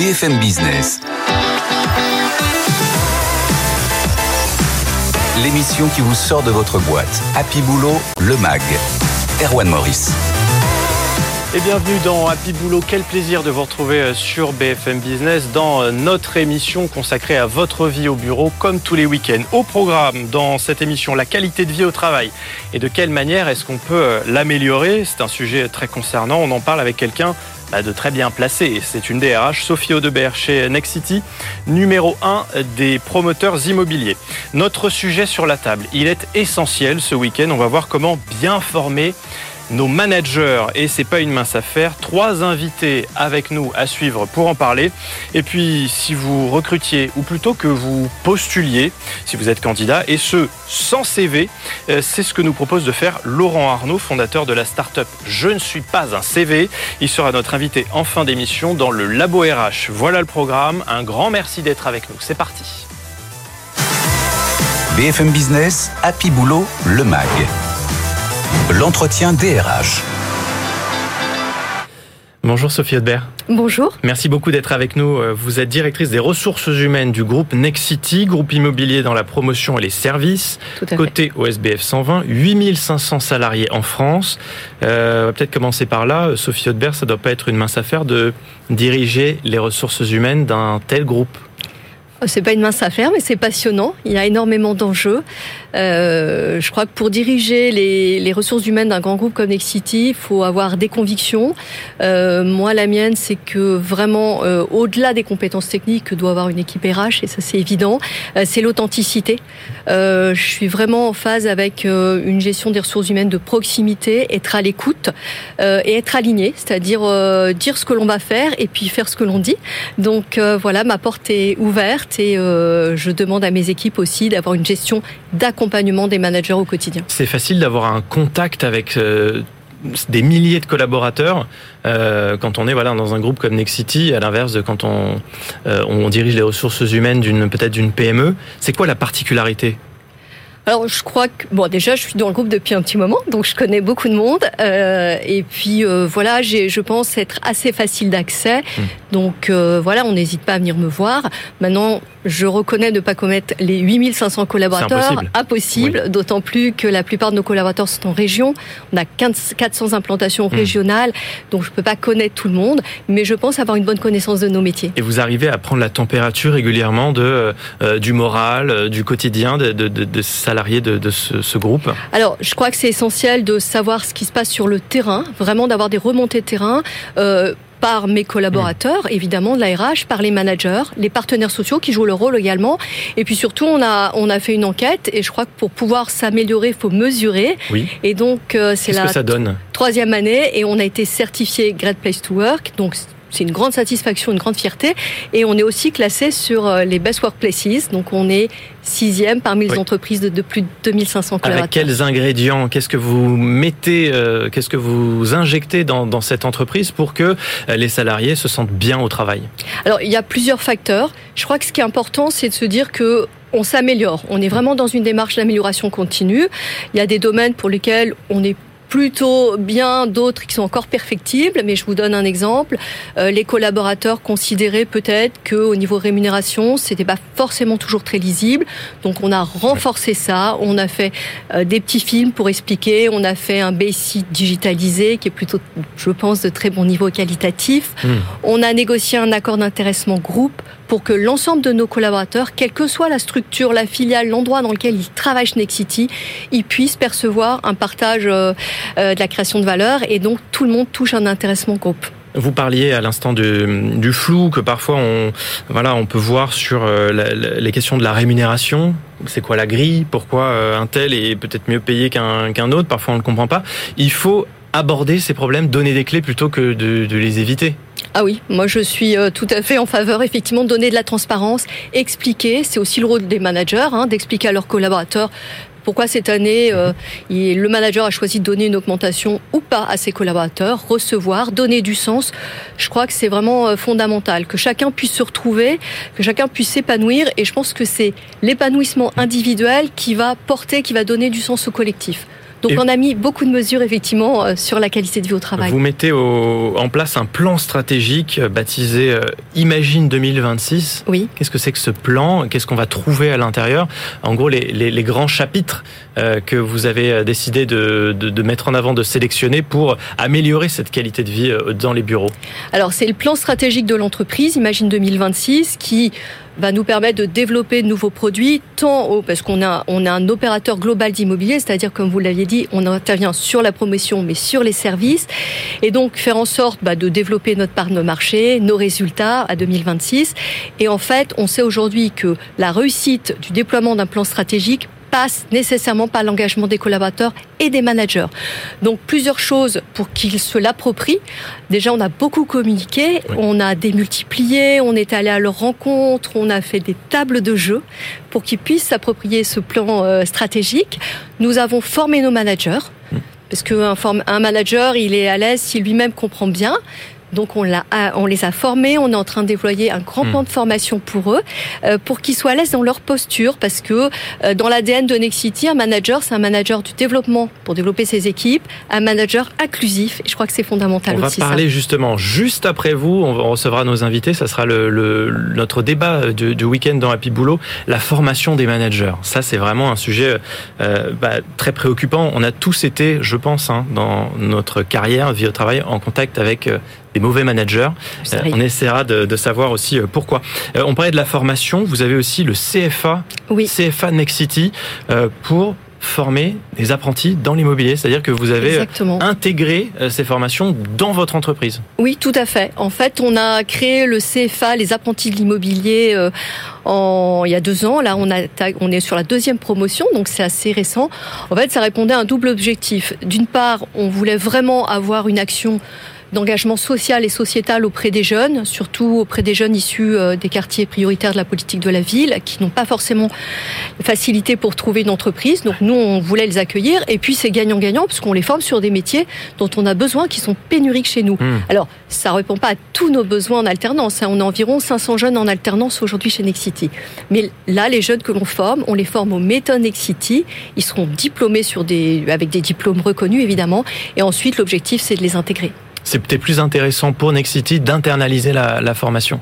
BFM Business. L'émission qui vous sort de votre boîte. Happy Boulot, le MAG. Erwan Maurice. Et bienvenue dans Happy Boulot. Quel plaisir de vous retrouver euh, sur BFM Business dans euh, notre émission consacrée à votre vie au bureau, comme tous les week-ends. Au programme, dans cette émission, la qualité de vie au travail et de quelle manière est-ce qu'on peut euh, l'améliorer? C'est un sujet très concernant. On en parle avec quelqu'un bah, de très bien placé. C'est une DRH, Sophie Audebert, chez Nexity, numéro 1 des promoteurs immobiliers. Notre sujet sur la table, il est essentiel ce week-end. On va voir comment bien former nos managers. Et c'est pas une mince affaire. Trois invités avec nous à suivre pour en parler. Et puis, si vous recrutiez, ou plutôt que vous postuliez, si vous êtes candidat, et ce, sans CV, euh, c'est ce que nous propose de faire Laurent Arnaud, fondateur de la start-up Je ne suis pas un CV. Il sera notre invité en fin d'émission dans le Labo RH. Voilà le programme. Un grand merci d'être avec nous. C'est parti. BFM Business, Happy Boulot, le MAG. L'entretien DRH. Bonjour Sophie Audebert. Bonjour. Merci beaucoup d'être avec nous. Euh, vous êtes directrice des ressources humaines du groupe Nexity, groupe immobilier dans la promotion et les services. Tout à Côté fait. OSBF 120, 8500 salariés en France. Euh, on va peut-être commencer par là. Sophie Audebert, ça doit pas être une mince affaire de diriger les ressources humaines d'un tel groupe. C'est pas une mince affaire, mais c'est passionnant. Il y a énormément d'enjeux. Euh, je crois que pour diriger les, les ressources humaines d'un grand groupe comme Nexity, il faut avoir des convictions. Euh, moi, la mienne, c'est que vraiment, euh, au-delà des compétences techniques que doit avoir une équipe RH, et ça c'est évident, euh, c'est l'authenticité. Euh, je suis vraiment en phase avec euh, une gestion des ressources humaines de proximité, être à l'écoute et être aligné, c'est-à-dire dire ce que l'on va faire et puis faire ce que l'on dit. Donc voilà, ma porte est ouverte et euh, je demande à mes équipes aussi d'avoir une gestion d'accompagnement des managers au quotidien. C'est facile d'avoir un contact avec euh, des milliers de collaborateurs euh, quand on est voilà dans un groupe comme Nexity, à l'inverse de quand on, on dirige les ressources humaines peut-être d'une PME. C'est quoi la particularité Alors je crois que bon déjà je suis dans le groupe depuis un petit moment donc je connais beaucoup de monde. Euh, et puis euh, voilà j'ai je pense être assez facile d'accès. Mm. donc euh, voilà on n'hésite pas à venir me voir. Maintenant je reconnais ne pas commettre les 8500 collaborateurs. Impossible. impossible d'autant plus que la plupart de nos collaborateurs sont en région. On a 15 400 implantations Mm. régionales donc je peux pas connaître tout le monde mais je pense avoir une bonne connaissance de nos métiers. Et vous arrivez à prendre la température régulièrement de euh, du moral, euh, du quotidien de, de, de, de salariés de, de ce, ce groupe. Alors, je crois que c'est essentiel de savoir ce qui se passe sur le terrain, vraiment d'avoir des remontées de terrain. Euh, par mes collaborateurs, évidemment, de la RH, par les managers, les partenaires sociaux qui jouent leur rôle également. Et puis surtout, on a, on a fait une enquête et je crois que pour pouvoir s'améliorer, il faut mesurer. Oui. Et donc, euh, c'est la ça donne? troisième année et on a été certifié Great Place to Work. Donc, c'est une grande satisfaction, une grande fierté. Et on est aussi classé sur euh, les Best Workplaces. Donc, on est sixième parmi les Oui. entreprises de, de plus de 2500 collaborateurs. Avec quels ingrédients Qu'est-ce que vous mettez euh, Qu'est-ce que vous injectez dans, dans cette entreprise pour que euh, les salariés se sentent bien au travail? Alors, il y a plusieurs facteurs. Je crois que ce qui est important, c'est de se dire que on s'améliore. On est vraiment dans une démarche d'amélioration continue. Il y a des domaines pour lesquels on est plutôt bien, d'autres qui sont encore perfectibles. Mais je vous donne un exemple. Euh, les collaborateurs considéraient peut-être que au niveau rémunération, c'était pas forcément toujours très lisible. Donc on a renforcé ça. On a fait euh, des petits films pour expliquer. On a fait un basic digitalisé qui est plutôt, je pense, de très bon niveau qualitatif. Hmm. On a négocié un accord d'intéressement groupe pour que l'ensemble de nos collaborateurs, quelle que soit la structure, la filiale, l'endroit dans lequel ils travaillent chez Nexity, ils puissent percevoir un partage euh, euh, de la création de valeur et donc tout le monde touche un intéressement groupe. Vous parliez à l'instant du, flou que parfois on, voilà, on peut voir sur euh, les questions de la rémunération. C'est quoi la grille? Pourquoi un tel est peut-être mieux payé qu'un autre? Parfois on ne comprend pas. Il faut aborder ces problèmes, donner des clés plutôt que de les éviter. Ah oui, moi je suis euh, tout à fait en faveur effectivement de donner de la transparence, expliquer, c'est aussi le rôle des managers, hein, d'expliquer à leurs collaborateurs pourquoi cette année euh, le manager a choisi de donner une augmentation ou pas à ses collaborateurs, recevoir, donner du sens. Je crois que c'est vraiment euh, fondamental que chacun puisse se retrouver, que chacun puisse s'épanouir et je pense que c'est l'épanouissement individuel qui va porter, qui va donner du sens au collectif. Donc on a mis beaucoup de mesures effectivement euh, sur la qualité de vie au travail. Vous mettez en place un plan stratégique euh, baptisé euh, Imagine 2026. Oui. Qu'est-ce que c'est que ce plan? Qu'est-ce qu'on va trouver à l'intérieur? En gros, les, grands chapitres que vous avez décidé de, de, mettre en avant, de sélectionner pour améliorer cette qualité de vie dans les bureaux. Alors c'est le plan stratégique de l'entreprise Imagine 2026 qui va nous permettre de développer de nouveaux produits, tant au, parce qu'on a, un opérateur global d'immobilier, c'est-à-dire, comme vous l'aviez dit, on intervient sur la promotion, mais sur les services, et donc faire en sorte bah, de développer notre part de marché, nos résultats à 2026. Et en fait, on sait aujourd'hui que la réussite du déploiement d'un plan stratégique passe nécessairement par l'engagement des collaborateurs et des managers. Donc plusieurs choses pour qu'ils se l'approprient. Déjà, on a beaucoup communiqué, on a démultiplié, on est allé à leur rencontre, on a fait des tables de jeu pour qu'ils puissent s'approprier ce plan euh, stratégique. Nous avons formé nos managers. Mmh. Parce qu'un un manager, il est à l'aise s'il lui-même comprend bien. Donc on, l'a, on les a formés, on est en train de déployer un grand hmm. plan de formation pour eux, euh, pour qu'ils soient à l'aise dans leur posture, parce que euh, dans l'ADN de Nexity, un manager, c'est un manager du développement pour développer ses équipes, un manager inclusif. Et je crois que c'est fondamental aussi. On va parler justement juste après vous, on recevra nos invités, ça sera le, notre débat du, week-end dans Happy Boulot, la formation des managers. Ça, c'est vraiment un sujet euh, bah, très préoccupant. On a tous été, je pense, hein, dans notre carrière, vie au travail, en contact avec des mauvais managers. Euh, on essaiera de, savoir aussi euh, pourquoi. Euh, on parlait de la formation. Vous avez aussi le CFA, oui. CFA Next City, pour former des apprentis dans l'immobilier, c'est-à-dire que vous avez intégré ces formations dans votre entreprise. Oui, tout à fait. En fait, on a créé le CFA, les apprentis de l'immobilier, en, il y a deux ans. Là, on, a, on est sur la deuxième promotion, donc c'est assez récent. En fait, ça répondait à un double objectif. D'une part, on voulait vraiment avoir une action d'engagement social et sociétal auprès des jeunes, surtout auprès des jeunes issus euh, des quartiers prioritaires de la politique de la ville, qui n'ont pas forcément facilité pour trouver une entreprise. Donc nous, on voulait les accueillir. Et puis c'est gagnant-gagnant, parce qu'on les forme sur des métiers dont on a besoin, qui sont pénuriques chez nous. Hmm. Alors, ça répond pas à tous nos besoins en alternance. Hein. On a environ 500 jeunes en alternance aujourd'hui chez Nexity. Mais là, les jeunes que l'on forme, on les forme au méthode Nexity. Ils seront diplômés sur des, avec des diplômes reconnus, évidemment. Et ensuite, l'objectif, c'est de les intégrer c'est peut-être plus intéressant pour Nexity d'internaliser la, formation.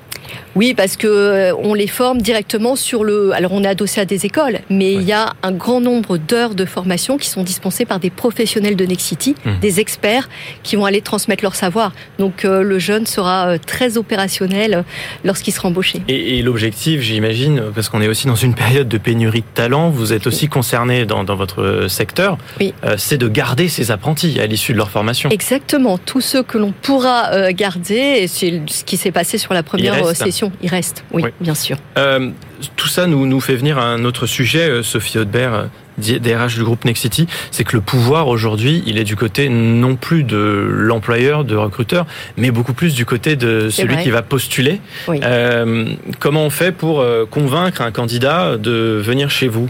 Oui, parce que euh, on les forme directement sur le. Alors, on est adossé à des écoles, mais il y a un grand nombre d'heures de formation qui sont dispensées par des professionnels de Nexity, mmh. des experts qui vont aller transmettre leur savoir. Donc, euh, le jeune sera euh, très opérationnel lorsqu'il sera embauché. Et, l'objectif, j'imagine, parce qu'on est aussi dans une période de pénurie de talents, vous êtes aussi concerné dans, votre secteur, oui. c'est de garder ces apprentis à l'issue de leur formation. Exactement. Tous ceux que l'on pourra garder, et c'est ce qui s'est passé sur la première il reste, oui, bien sûr. Euh, tout ça nous, nous fait venir à un autre sujet, euh, Sophie Audebert, DRH du groupe Nexity, c'est que le pouvoir aujourd'hui, il est du côté non plus de l'employeur, de recruteur, mais beaucoup plus du côté de celui qui va postuler. Euh, comment on fait pour convaincre un candidat de venir chez vous?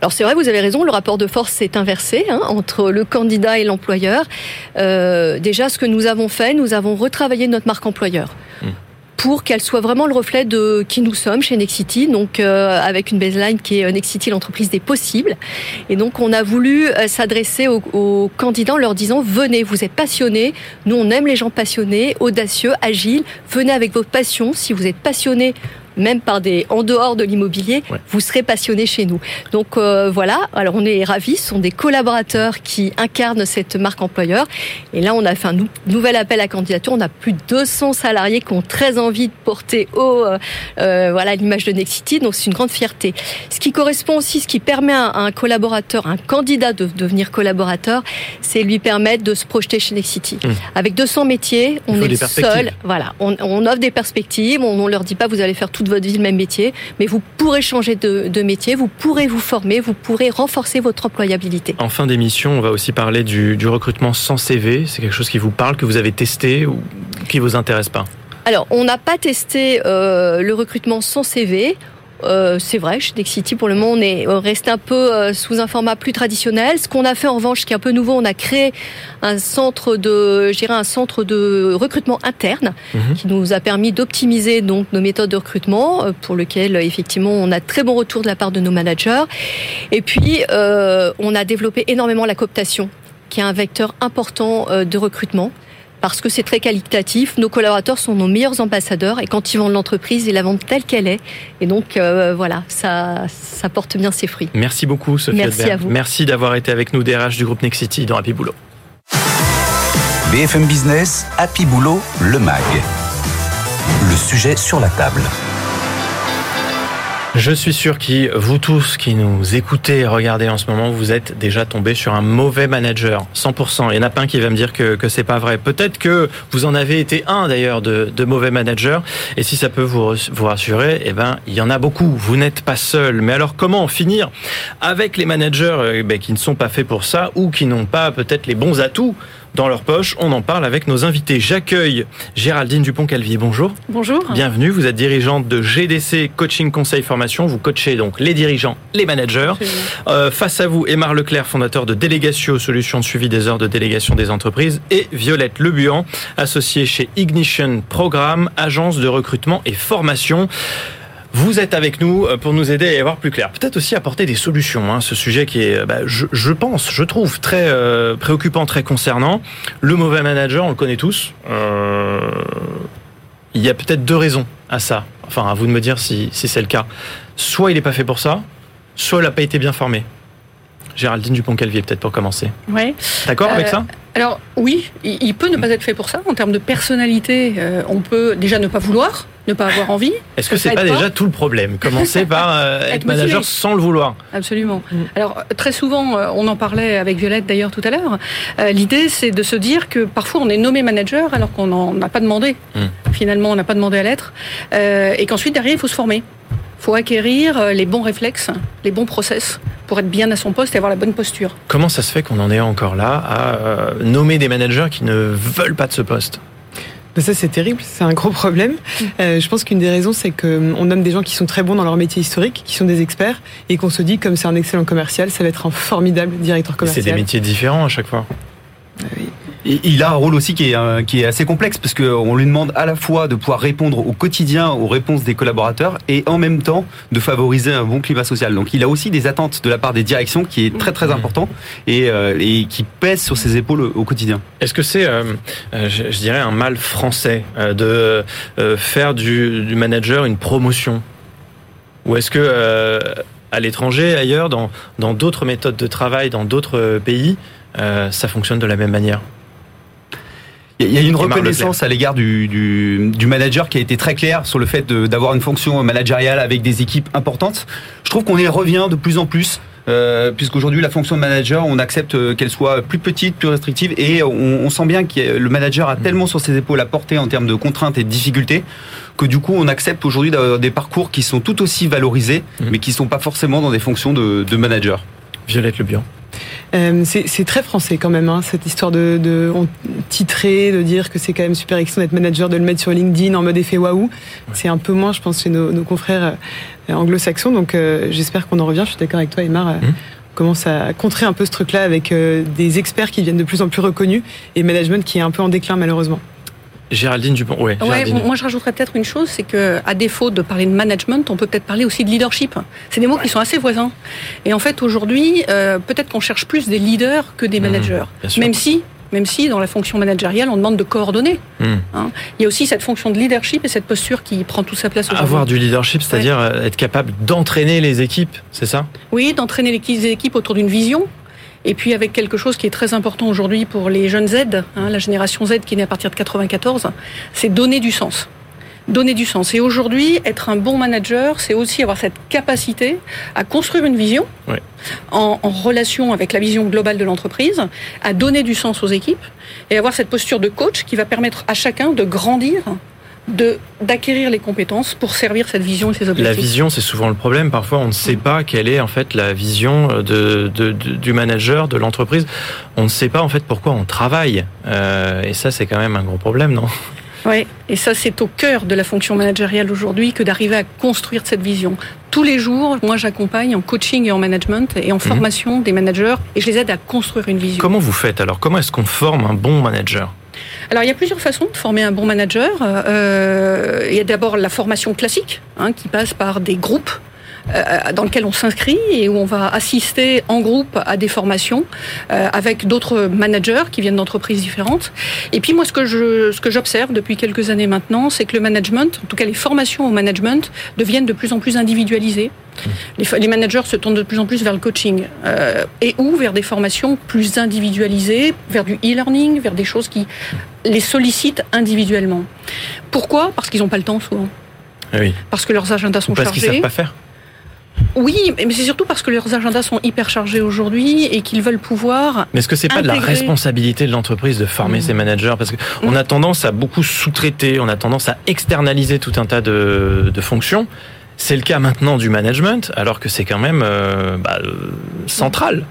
Alors c'est vrai, vous avez raison, le rapport de force s'est inversé hein, entre le candidat et l'employeur. déjà, ce que nous avons fait, nous avons retravaillé notre marque employeur. Hmm pour qu'elle soit vraiment le reflet de qui nous sommes chez Nexity, donc euh, avec une baseline qui est euh, Nexity, l'entreprise des possibles. Et donc on a voulu euh, s'adresser aux, aux, candidats en leur disant venez, vous êtes passionnés, nous on aime les gens passionnés, audacieux, agiles, venez avec votre passion. Si vous êtes passionné même par des en dehors de l'immobilier, vous serez passionné chez nous. Donc euh, voilà, alors on est ravis, ce sont des collaborateurs qui incarnent cette marque employeur. Et là, on a fait un nouvel appel à candidature. On a plus de 200 salariés qui ont très envie de porter haut euh, euh, voilà l'image de Nexity. Donc c'est une grande fierté. Ce qui correspond aussi, ce qui permet à un collaborateur, un candidat de devenir collaborateur, c'est lui permettre de se projeter chez Nexity. Mmh. Avec 200 métiers, on est seul. Voilà, on, offre des perspectives. On, on leur dit pas vous allez faire tout toute votre vie le même métier, mais vous pourrez changer de, de métier, vous pourrez vous former, vous pourrez renforcer votre employabilité. En fin d'émission, on va aussi parler du, du recrutement sans CV. C'est quelque chose qui vous parle, que vous avez testé ou qui vous intéresse pas? Alors, on n'a pas testé euh, le recrutement sans CV. Euh, c'est vrai, chez Dexity, pour le moment, on est resté un peu euh, sous un format plus traditionnel. Ce qu'on a fait, en revanche, qui est un peu nouveau, on a créé un centre de, un centre de recrutement interne, Mhm. qui nous a permis d'optimiser donc nos méthodes de recrutement, euh, pour lequel, effectivement, on a très bon retour de la part de nos managers. Et puis, euh, on a développé énormément la cooptation, qui est un vecteur important de recrutement parce que c'est très qualitatif. Nos collaborateurs sont nos meilleurs ambassadeurs et quand ils vendent l'entreprise, ils la vendent telle qu'elle est. Et donc euh, voilà, ça, ça porte bien ses fruits. Merci beaucoup, Sophie Merci Adbert. à vous. Merci d'avoir été avec nous, DRH du groupe Nexity dans Happy Boulot. BFM Business, Happy Boulot, le MAG. Le sujet sur la table. Je suis sûr que vous tous qui nous écoutez et regardez en ce moment, vous êtes déjà tombés sur un mauvais manager, 100%. Il n'y en a pas un qui va me dire que, que c'est pas vrai. Peut-être que vous en avez été un d'ailleurs de, de mauvais managers. Et si ça peut vous, vous rassurer, eh ben, il y en a beaucoup. Vous n'êtes pas seul. Mais alors, comment en finir avec les managers euh, ben, qui ne sont pas faits pour ça ou qui n'ont pas peut-être les bons atouts dans leur poche On en parle avec nos invités. J'accueille Géraldine Dupont-Calvier. Bonjour. Bonjour. Bienvenue, vous êtes dirigeante de GDC Coaching Conseil Formation. Vous coachez donc les dirigeants, les managers. Euh, face à vous, Émar Leclerc, fondateur de Délégatio, solution de suivi des heures de délégation des entreprises, et Violette Lebuan, associée chez Ignition Programme, agence de recrutement et formation. Vous êtes avec nous euh, pour nous aider à y voir plus clair. Peut-être aussi apporter des solutions. Hein, ce sujet qui est, bah, je, je pense, je trouve très euh, préoccupant, très concernant. Le mauvais manager, on le connaît tous. Euh, il y a peut-être deux raisons à ça. Enfin, à vous de me dire si, si c'est le cas. Soit il n'est pas fait pour ça, soit il n'a pas été bien formé. Géraldine Dupont-Calvier, peut-être pour commencer. Ouais. D'accord avec Euh, ça? Alors oui, il il peut ne pas être fait pour ça. En termes de personnalité, euh, on peut déjà ne pas vouloir, ne pas avoir envie. Est-ce que c'est pas pas déjà tout le problème Commencer par euh, être Être manager sans le vouloir. Absolument. Alors euh, très souvent, euh, on en parlait avec Violette d'ailleurs tout à l'heure. euh, L'idée, c'est de se dire que parfois on est nommé manager alors qu'on n'en a pas demandé. Mm. Finalement, on n'a pas demandé à l'être, euh, et qu'ensuite derrière, il faut se former. Il faut acquérir les bons réflexes, les bons process pour être bien à son poste et avoir la bonne posture. Comment ça se fait qu'on en est encore là à nommer des managers qui ne veulent pas de ce poste? Ben ça c'est terrible, c'est un gros problème. Euh, je pense qu'une des raisons c'est qu'on nomme des gens qui sont très bons dans leur métier historique, qui sont des experts, et qu'on se dit comme c'est un excellent commercial, ça va être un formidable directeur C'est commercial. des métiers différents à chaque fois. Et il a un rôle aussi qui est, euh, qui est assez complexe parce qu'on lui demande à la fois de pouvoir répondre au quotidien aux réponses des collaborateurs et en même temps de favoriser un bon climat social. Donc il a aussi des attentes de la part des directions qui est très très Mhm. important et, euh, et qui pèse sur ses épaules au quotidien. Est-ce que c'est, euh, je, je dirais, un mal français de euh, faire du, du manager une promotion? Ou est-ce que euh, à l'étranger, ailleurs, dans dans d'autres méthodes de travail, dans d'autres pays, euh, ça fonctionne de la même manière? Il y a- une reconnaissance à l'égard du, du, du manager qui a été très claire sur le fait d'avoir une fonction managériale avec des équipes importantes. Je trouve qu'on y revient de plus en plus. Euh, puisqu'aujourd'hui la fonction de manager, on accepte euh, qu'elle soit plus petite, plus restrictive, et on, on sent bien que le manager a tellement sur ses épaules à porter en termes de contraintes et de difficultés, que du coup on accepte aujourd'hui d'avoir des parcours qui sont tout aussi valorisés, Mhm. mais qui sont pas forcément dans des fonctions de, de manager. Violette Le Bian. Euh, c'est très français quand même, hein, cette histoire de, de on- titrer, de dire que c'est quand même super excitant d'être manager, de le mettre sur LinkedIn en mode effet waouh. C'est un peu moins, je pense, chez nos, nos confrères euh, anglo-saxons. Donc euh, j'espère qu'on en revient. Je suis d'accord avec toi, Emar. euh, Mhm. on commence à contrer un peu ce truc-là avec euh, des experts qui deviennent de plus en plus reconnus et management qui est un peu en déclin malheureusement. Géraldine Dupont. Ouais, Ouais, Géraldine. moi je rajouterais peut-être une chose, c'est que à défaut de parler de management, on peut peut-être parler aussi de leadership. C'est des mots qui sont assez voisins. Et en fait, aujourd'hui, euh, peut-être qu'on cherche plus des leaders que des Mhm, managers. Même si, même si dans la fonction managériale, on demande de coordonner. Hmm. Il y a aussi cette fonction de leadership et cette posture qui prend toute sa place aujourd'hui. Avoir du leadership, c'est-à-dire euh, être capable d'entraîner les équipes, c'est ça? Oui, d'entraîner les équipes autour d'une vision. Et puis avec quelque chose qui est très important aujourd'hui pour les jeunes Z, hein, la génération Z qui est née à partir de 94, c'est donner du sens. Donner du sens. Et aujourd'hui, être un bon manager, c'est aussi avoir cette capacité à construire une vision Ouais. en, en relation avec la vision globale de l'entreprise, à donner du sens aux équipes et avoir cette posture de coach qui va permettre à chacun de grandir de d'acquérir les compétences pour servir cette vision et ces objectifs. La vision, c'est souvent le problème. Parfois, on ne sait pas quelle est en fait la vision de, de- de- du manager, de l'entreprise. On ne sait pas en fait pourquoi on travaille. Euh, et ça, c'est quand même un gros problème, non? Oui, et ça c'est au cœur de la fonction managériale aujourd'hui que d'arriver à construire cette vision. Tous les jours, moi j'accompagne en coaching et en management et en formation des managers et je les aide à construire une vision. Comment vous faites alors? Comment est-ce qu'on forme un bon manager? Alors il y a plusieurs façons de former un bon manager. Euh, il y a d'abord la formation classique hein, qui passe par des groupes dans lesquels on s'inscrit et où on va assister en groupe à des formations euh, avec d'autres managers qui viennent d'entreprises différentes. Et puis moi, ce que je, ce que j'observe depuis quelques années maintenant, c'est que le management, en tout cas les formations au management, deviennent de plus en plus individualisées. Les, fa- les managers se tournent de plus en plus vers le coaching euh, et ou vers des formations plus individualisées, vers du e-learning, vers des choses qui les sollicitent individuellement. Pourquoi? Parce qu'ils n'ont pas le temps souvent. Ah Oui. Parce que leurs agendas sont Ou parce qu'ils chargés. savent pas faire. Oui, mais c'est surtout parce que leurs agendas sont hyper chargés aujourd'hui et qu'ils veulent pouvoir. Mais est-ce que c'est pas de la responsabilité de l'entreprise de former Mmh. ses managers Parce qu'on a tendance à beaucoup sous-traiter, on a tendance à externaliser tout un tas de, de fonctions. C'est le cas maintenant du management, alors que c'est quand même euh, bah, euh, central.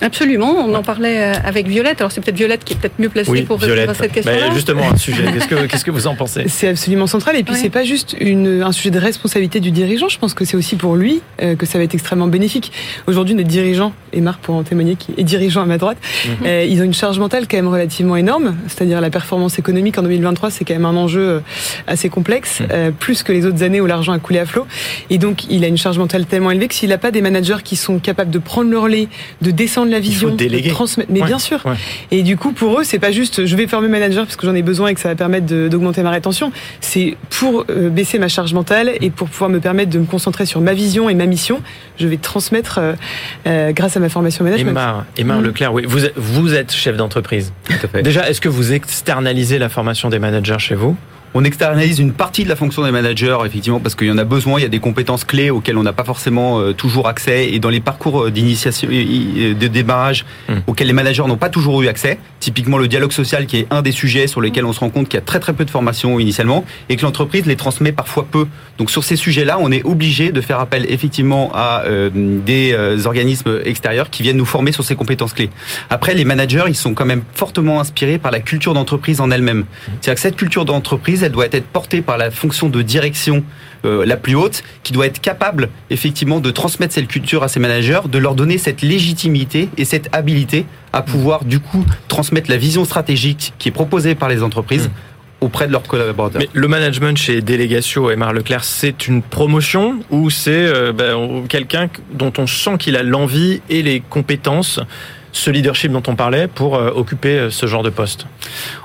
Absolument, on en parlait euh, avec Violette. Alors c'est peut-être Violette qui est peut-être mieux placée Oui, pour répondre Violette. à cette Bah, question-là. justement, un sujet. Qu'est-ce que, qu'est-ce que vous en pensez? C'est absolument central. Et puis, Ouais. c'est pas juste une, un sujet de responsabilité du dirigeant. Je pense que c'est aussi pour lui euh, que ça va être extrêmement bénéfique. Aujourd'hui, notre dirigeant, et Marc pour en témoigner, qui est dirigeant à ma droite, euh, ils ont une charge mentale quand même relativement énorme. C'est-à-dire la performance économique en 2023, c'est quand même un enjeu assez complexe, euh, plus que les autres années où l'argent a coulé à flot. Et donc, il a une charge mentale tellement élevée que s'il n'a pas des managers qui sont capables de prendre le relais, de descendre la vision, déléguer. transmettre. Mais Ouais, bien sûr. ouais. Et du coup, pour eux, c'est pas juste je vais former manager parce que j'en ai besoin et que ça va permettre d'augmenter ma rétention. C'est pour euh, baisser ma charge mentale et pour pouvoir me permettre de me concentrer sur ma vision et ma mission. Je vais transmettre euh, euh, grâce à ma formation management. Emma, Emma. Leclerc, oui, vous êtes, vous êtes chef d'entreprise. Tout à fait. Déjà, est-ce que vous externalisez la formation des managers chez vous? On externalise une partie de la fonction des managers, effectivement, parce qu'il y en a besoin. Il y a des compétences clés auxquelles on n'a pas forcément euh, toujours accès. Et dans les parcours euh, d'initiation, euh, de démarrage, Mm. auxquels les managers n'ont pas toujours eu accès. Typiquement, le dialogue social, qui est un des sujets sur lesquels on se rend compte qu'il y a très très peu de formation initialement, et que l'entreprise les transmet parfois peu. Donc sur ces sujets-là, on est obligé de faire appel effectivement à euh, des euh, organismes extérieurs qui viennent nous former sur ces compétences clés. Après, les managers, ils sont quand même fortement inspirés par la culture d'entreprise en elle-même. C'est-à-dire que cette culture d'entreprise, elle doit être portée par la fonction de direction euh, la plus haute, qui doit être capable effectivement de transmettre cette culture à ses managers, de leur donner cette légitimité et cette habilité à pouvoir du coup transmettre la vision stratégique qui est proposée par les entreprises auprès de leurs collaborateurs. Mais le management chez Délégatio, Emma Leclerc, c'est une promotion ou c'est euh, ben, quelqu'un dont on sent qu'il a l'envie et les compétences, ce leadership dont on parlait, pour euh, occuper euh, ce genre de poste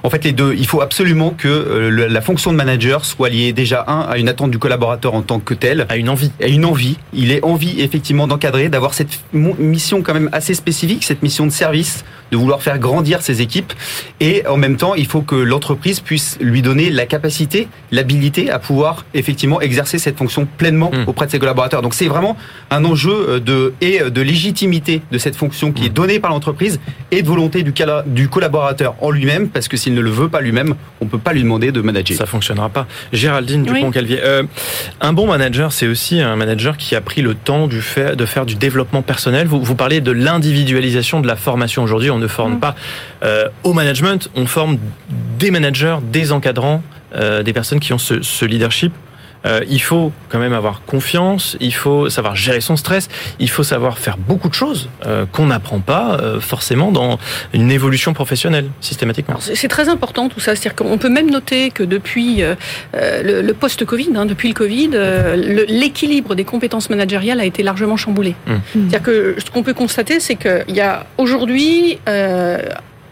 En fait, les deux. Il faut absolument que euh, la fonction de manager soit liée déjà un à une attente du collaborateur en tant que tel, À une envie. à une envie. Il est envie effectivement d'encadrer, d'avoir cette mission quand même assez spécifique, cette mission de service, de vouloir faire grandir ses équipes. Et en même temps, il faut que l'entreprise puisse lui donner la capacité, l'habilité à pouvoir effectivement exercer cette fonction pleinement Mm. auprès de ses collaborateurs. Donc c'est vraiment un enjeu de et de légitimité de cette fonction qui est donnée par l'entreprise et de volonté du, cala- du collaborateur en lui-même, parce que s'il ne le veut pas lui-même, on peut pas lui demander de manager. Ça fonctionnera pas. Géraldine Oui. Dupont-Calvier, euh, un bon manager, c'est aussi un manager qui a pris le temps du fait, de faire du développement personnel. Vous, vous parlez de l'individualisation de la formation aujourd'hui. On ne forme Mm. pas euh, au management, on forme des managers, des encadrants, euh, des personnes qui ont ce, ce leadership. Euh, il faut quand même avoir confiance, il faut savoir gérer son stress, il faut savoir faire beaucoup de choses euh, qu'on n'apprend pas euh, forcément dans une évolution professionnelle systématiquement. C'est très important tout ça. C'est-à-dire qu'on peut même noter que depuis euh, euh, le, le post-Covid, hein, depuis le Covid, euh, l'équilibre des compétences managériales a été largement chamboulé. Hum. C'est-à-dire que ce qu'on peut constater, c'est qu'il y a aujourd'hui euh,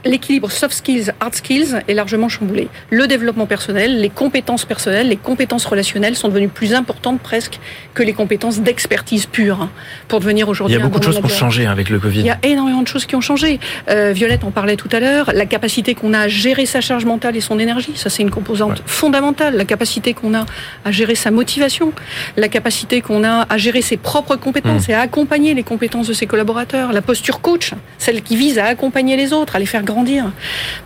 l'équilibre soft skills, hard skills est largement chamboulé. Le développement personnel, les compétences personnelles, les compétences relationnelles sont devenues plus importantes presque que les compétences d'expertise pure hein, pour devenir Il aujourd'hui y a beaucoup de choses qui ont changé avec le Covid. Il y a énormément de choses qui ont changé. Euh, Violette en parlait tout à l'heure. La capacité qu'on a à gérer sa charge mentale et son énergie, ça c'est une composante Ouais. fondamentale. La capacité qu'on a à gérer sa motivation, la capacité qu'on a à gérer ses propres compétences Mmh. et à accompagner les compétences de ses collaborateurs. La posture coach, celle qui vise à accompagner les autres, à les faire grandir.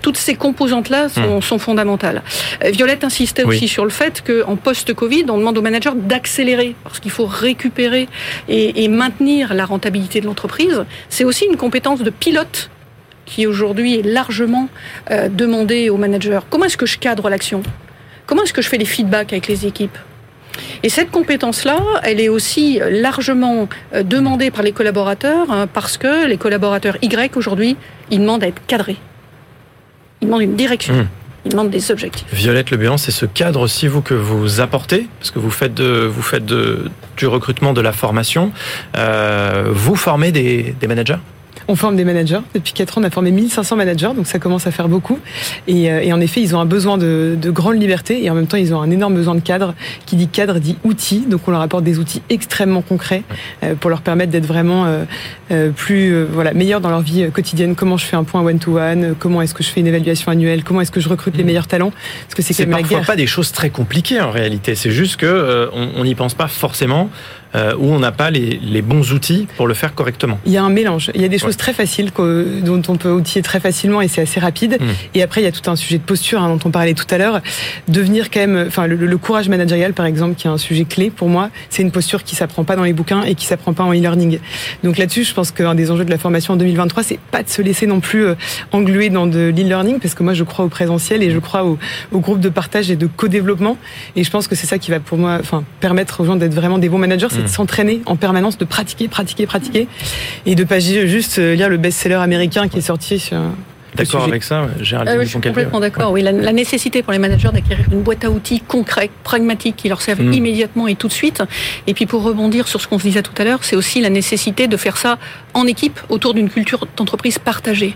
Toutes ces composantes-là sont, Hmm. sont fondamentales. Euh, Violette insistait Oui. aussi sur le fait qu'en post-Covid, on demande aux managers d'accélérer parce qu'il faut récupérer et, et maintenir la rentabilité de l'entreprise. C'est aussi une compétence de pilote qui aujourd'hui est largement euh, demandée aux managers. Comment est-ce que je cadre l'action? Comment est-ce que je fais les feedbacks avec les équipes? Et cette compétence-là, elle est aussi largement euh, demandée par les collaborateurs hein, parce que les collaborateurs Y aujourd'hui, ils demandent à être cadrés. Ils demandent une direction. Mm. Ils demandent des objectifs. Violette Le Buan, c'est ce cadre aussi vous que vous apportez, parce que vous faites de, vous faites de, du recrutement, de la formation. Euh, vous formez des, des managers? On forme des managers. Depuis 4 ans, on a formé 1500 managers, donc ça commence à faire beaucoup. Et, euh, et en effet, ils ont un besoin de, de grande liberté et en même temps, ils ont un énorme besoin de cadre. Qui dit cadre dit outils. Donc on leur apporte des outils extrêmement concrets euh, pour leur permettre d'être vraiment euh, plus euh, voilà meilleurs dans leur vie quotidienne. Comment je fais un point one-to-one? Comment est-ce que je fais une évaluation annuelle? Comment est-ce que je recrute les meilleurs talents? Parce que c'est la parfois guerre. pas des choses très compliquées en réalité. C'est juste que euh, on n'y pense pas forcément euh, ou on n'a pas les, les bons outils pour le faire correctement. Il y a un mélange. Il y a des choses Ouais. très faciles que- dont on peut outiller très facilement et c'est assez rapide. Mm. Et après, il y a tout un sujet de posture hein, dont on parlait tout à l'heure. Devenir quand même, enfin, le, le courage managérial, par exemple, qui est un sujet clé pour moi, c'est une posture qui s'apprend pas dans les bouquins et qui s'apprend pas en e-learning. Donc là-dessus, je pense qu'un des enjeux de la formation en 2023, c'est pas de se laisser non plus euh, engluer dans de l'e-learning, parce que moi, je crois au présentiel et je crois au, au groupe de partage et de co-développement. Et je pense que c'est ça qui va pour moi, enfin, permettre aux gens d'être vraiment des bons managers, c'est. De s'entraîner en permanence, de pratiquer, pratiquer, pratiquer, et de pas ju- juste euh, lire le best-seller américain qui est sorti sur. D'accord avec ça, Géraldine Ah oui, je suis complètement ouais. d'accord. Oui, la, la nécessité pour les managers d'acquérir une boîte à outils concrète, pragmatique, qui leur servent Mm. immédiatement et tout de suite. Et puis pour rebondir sur ce qu'on se disait tout à l'heure, c'est aussi la nécessité de faire ça en équipe autour d'une culture d'entreprise partagée.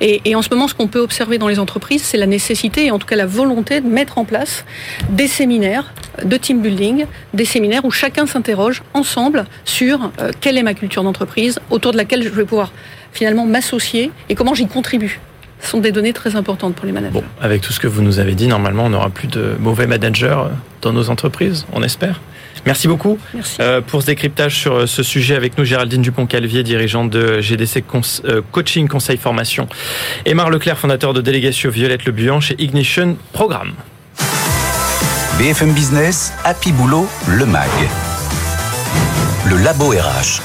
Et, et en ce moment, ce qu'on peut observer dans les entreprises, c'est la nécessité et en tout cas la volonté de mettre en place des séminaires de team building, des séminaires où chacun s'interroge ensemble sur euh, quelle est ma culture d'entreprise, autour de laquelle je vais pouvoir finalement m'associer et comment j'y contribue. Ce sont des données très importantes pour les managers. Bon, avec tout ce que vous nous avez dit, normalement, on n'aura plus de mauvais managers dans nos entreprises, on espère. Merci beaucoup Merci. euh, pour ce décryptage sur euh, ce sujet avec nous, Géraldine Dupont-Calvier, dirigeante de GDC Cons- euh, Coaching Conseil Formation, et Marc Leclerc, fondateur de Délégation Violette Le Buan chez Ignition Programme. BFM Business, Happy Boulot, le MAG. Le Labo RH.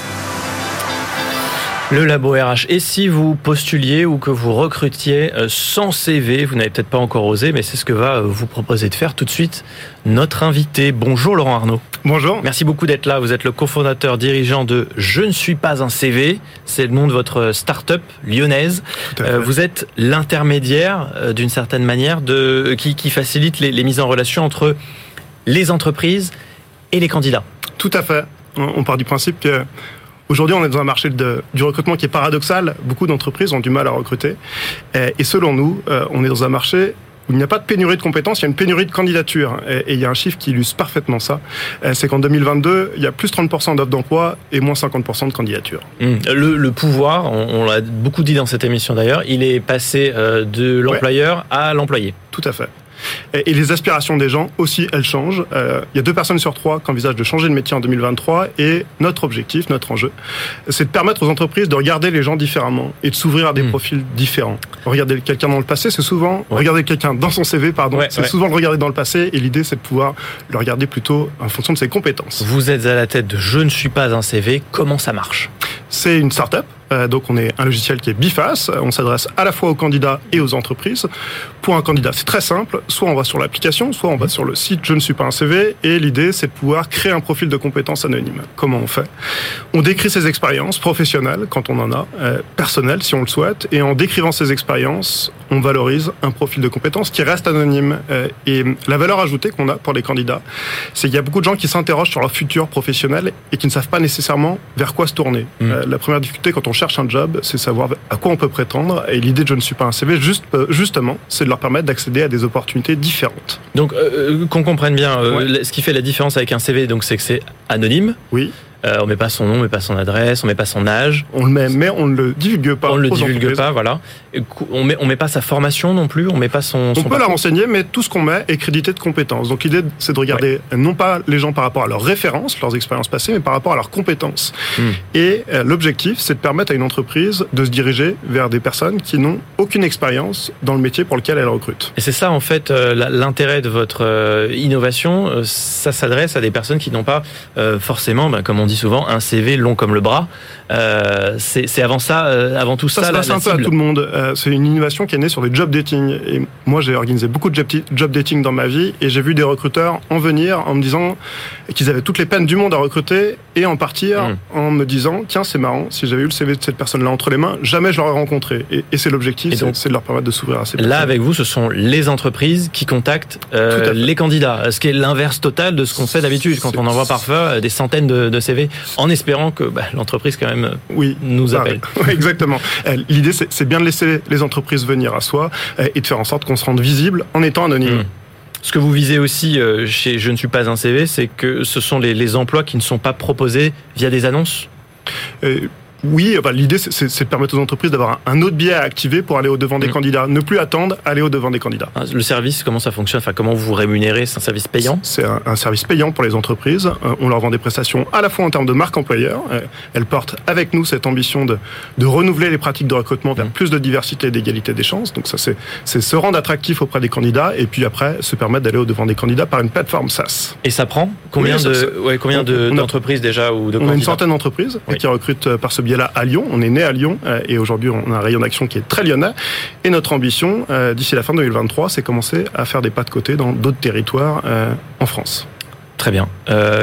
Le labo RH. Et si vous postuliez ou que vous recrutiez euh, sans CV, vous n'avez peut-être pas encore osé, mais c'est ce que va euh, vous proposer de faire tout de suite notre invité. Bonjour Laurent Arnaud. Bonjour. Merci beaucoup d'être là. Vous êtes le cofondateur dirigeant de Je ne suis pas un CV. C'est le nom de votre start-up lyonnaise. Tout à fait. Euh, vous êtes l'intermédiaire, euh, d'une certaine manière, de, qui, qui facilite les, les mises en relation entre les entreprises et les candidats. Tout à fait. On part du principe que aujourd'hui on est dans un marché de- du recrutement qui est paradoxal. Beaucoup d'entreprises ont du mal à recruter. Et, et selon nous, euh, on est dans un marché où il n'y a pas de pénurie de compétences, il y a une pénurie de candidatures. Et, et il y a un chiffre qui illustre parfaitement ça. Euh, C'est qu'en 2022, il y a plus 30% d'offres d'emploi et moins 50% de candidatures. Hum. Le, le pouvoir, on, on l'a beaucoup dit dans cette émission d'ailleurs, il est passé euh, de l'employeur à l'employé. Tout à fait. Et, les aspirations des gens aussi, elles changent. Euh, il y a deux personnes sur trois qui envisagent de changer de métier en 2023 et notre objectif, notre enjeu, c'est de permettre aux entreprises de regarder les gens différemment et de s'ouvrir à des Mm. profils différents. Regarder quelqu'un dans le passé, c'est souvent Ouais. regarder quelqu'un dans son CV, pardon, Ouais, c'est ouais. souvent le regarder dans le passé et l'idée c'est de pouvoir le regarder plutôt en fonction de ses compétences. Vous êtes à la tête de Je ne suis pas un CV. Comment ça marche? C'est une start-up, donc on est un logiciel qui est biface. On s'adresse à la fois aux candidats et aux entreprises. Pour un candidat, c'est très simple. Soit on va sur l'application, soit on va sur le site Je ne suis pas un CV. Et l'idée, c'est de pouvoir créer un profil de compétences anonyme. Comment on fait? On décrit ses expériences professionnelles, quand on en a, euh, personnelles, si on le souhaite. Et en décrivant ces expériences, on valorise un profil de compétences qui reste anonyme. Euh, et la valeur ajoutée qu'on a pour les candidats, c'est qu'il y a beaucoup de gens qui s'interrogent sur leur futur professionnel et qui ne savent pas nécessairement vers quoi se tourner. Mm. Euh, la première difficulté quand on cherche un job, c'est savoir à quoi on peut prétendre. Et l'idée de Je ne suis pas un CV, juste, euh, justement, c'est de leur permettre d'accéder à des opportunités différentes. Donc, euh, qu'on comprenne bien, euh, Ouais. ce qui fait la différence avec un CV, donc c'est que c'est anonyme. Oui. Euh, on met pas son nom, on met pas son adresse, on met pas son âge. On le met, mais on ne le divulgue pas. On ne le divulgue entreprises. pas, voilà. On met, on met pas sa formation non plus, on met pas son. On son peut la renseigner, mais tout ce qu'on met est crédité de compétences. Donc l'idée, c'est de regarder non pas les gens par rapport à leurs références, leurs expériences passées, mais par rapport à leurs compétences. Hmm. Et euh, l'objectif, c'est de permettre à une entreprise de se diriger vers des personnes qui n'ont aucune expérience dans le métier pour lequel elle recrute. Et c'est ça en fait euh, l'intérêt de votre euh, innovation. Ça s'adresse à des personnes qui n'ont pas forcément, ben, comme on dit souvent, un CV long comme le bras. Euh, c'est avant ça, avant tout ça, Ça se passe un peu à tout le monde. Euh, c'est une innovation qui est née sur le job dating. Et moi, j'ai organisé beaucoup de job, dating dans ma vie et j'ai vu des recruteurs en venir en me disant qu'ils avaient toutes les peines du monde à recruter et en partir Mm. en me disant tiens, c'est marrant, si j'avais eu le CV de cette personne-là entre les mains, jamais je l'aurais rencontré. Et, et c'est l'objectif, c'est de leur permettre de s'ouvrir à ces personnes. Là, avec vous, ce sont les entreprises qui contactent euh, les candidats, ce qui est l'inverse total de ce qu'on fait d'habitude quand on envoie parfois euh, des centaines de, de CV en espérant que bah, l'entreprise quand même oui, nous Ah, appelle. exactement. L'idée, c'est bien de laisser les entreprises venir à soi euh, et de faire en sorte qu'on se rende visible en étant anonyme. Mm. Ce que vous visez aussi euh, chez Je ne suis pas un CV, c'est que ce sont les, les emplois qui ne sont pas proposés via des annonces? Euh, oui, enfin, l'idée, c'est- c'est c'est de permettre aux entreprises d'avoir un un autre biais à activer pour aller au-devant des Mm. candidats. Ne plus attendre, aller au-devant des candidats. Hein, Le service, comment ça fonctionne? Enfin, comment vous vous rémunérez? C'est un service payant? C'est un, un service payant pour les entreprises. Euh, on leur vend des prestations à la fois en termes de marque employeur. Euh, elles portent avec nous cette ambition de, de renouveler les pratiques de recrutement vers Mm. plus de diversité et d'égalité des chances. Donc ça, c'est c'est se rendre attractif auprès des candidats et puis après se permettre d'aller au-devant des candidats par une plateforme SaaS. Et ça prend Combien Oui, de ça- ouais, combien de- on a- d'entreprises déjà ou de On a une centaine d'entreprises Oui. qui recrutent euh, par ce biais-là à Lyon. On est né à Lyon euh, et aujourd'hui on a un rayon d'action qui est très lyonnais. Et notre ambition euh, d'ici la fin 2023, c'est commencer à faire des pas de côté dans d'autres territoires euh, en France. Très bien.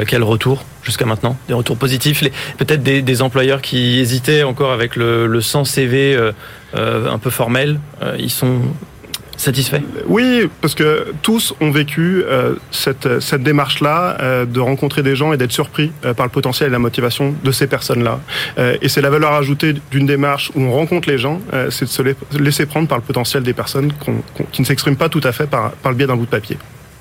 Quel retour jusqu'à maintenant? Des retours positifs? Peut-être des, employeurs qui hésitaient encore avec le, le 100 CV un peu formel. ils sont satisfaits Oui, parce que tous ont vécu euh, cette, cette démarche-là euh, de rencontrer des gens et d'être surpris euh, par le potentiel et la motivation de ces personnes-là. Euh, et c'est la valeur ajoutée d'une démarche où on rencontre les gens, c'est de se la- laisser prendre par le potentiel des personnes qui ne s'expriment pas tout à fait par, par le biais d'un bout de papier.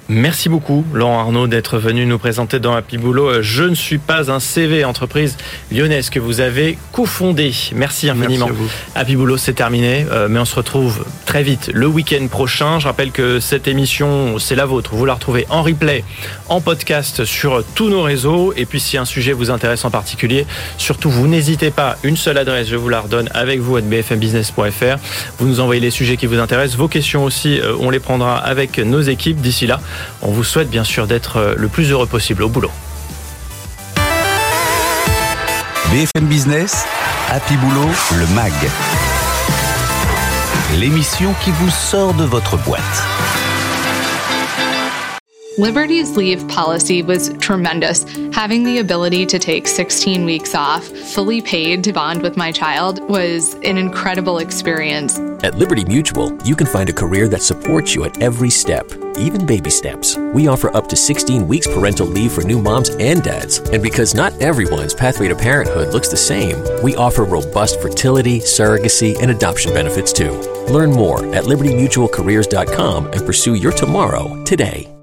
Merci beaucoup, Laurent Arnaud, d'être venu nous présenter dans Happy Boulot. Je ne suis pas un CV entreprise lyonnaise que vous avez cofondé. Merci infiniment. Merci à vous. Happy Boulot, c'est terminé, euh, mais on se retrouve très vite le week-end prochain. Je rappelle que cette émission, c'est la vôtre. Vous la retrouvez en replay, en podcast sur tous nos réseaux. Et puis, si un sujet vous intéresse en particulier, surtout, vous n'hésitez pas. Une seule adresse, je vous la redonne avec vous à bfmbusiness.fr. Vous nous envoyez les sujets qui vous intéressent. Vos questions aussi, euh, on les prendra avec nos équipes. D'ici là, on vous souhaite bien sûr d'être euh, le plus heureux possible au boulot. BFM Business, Happy Boulot, le MAG. L'émission qui vous sort de votre boîte. Liberty's leave policy was tremendous. Having the ability to take 16 weeks off, fully paid to bond with my child, was an incredible experience. At Liberty Mutual, you can find a career that supports you at every step, even baby steps. We offer up to 16 weeks parental leave for new moms and dads. And because not everyone's pathway to parenthood looks the same, we offer robust fertility, surrogacy, and adoption benefits too. Learn more at libertymutualcareers.com and pursue your tomorrow today.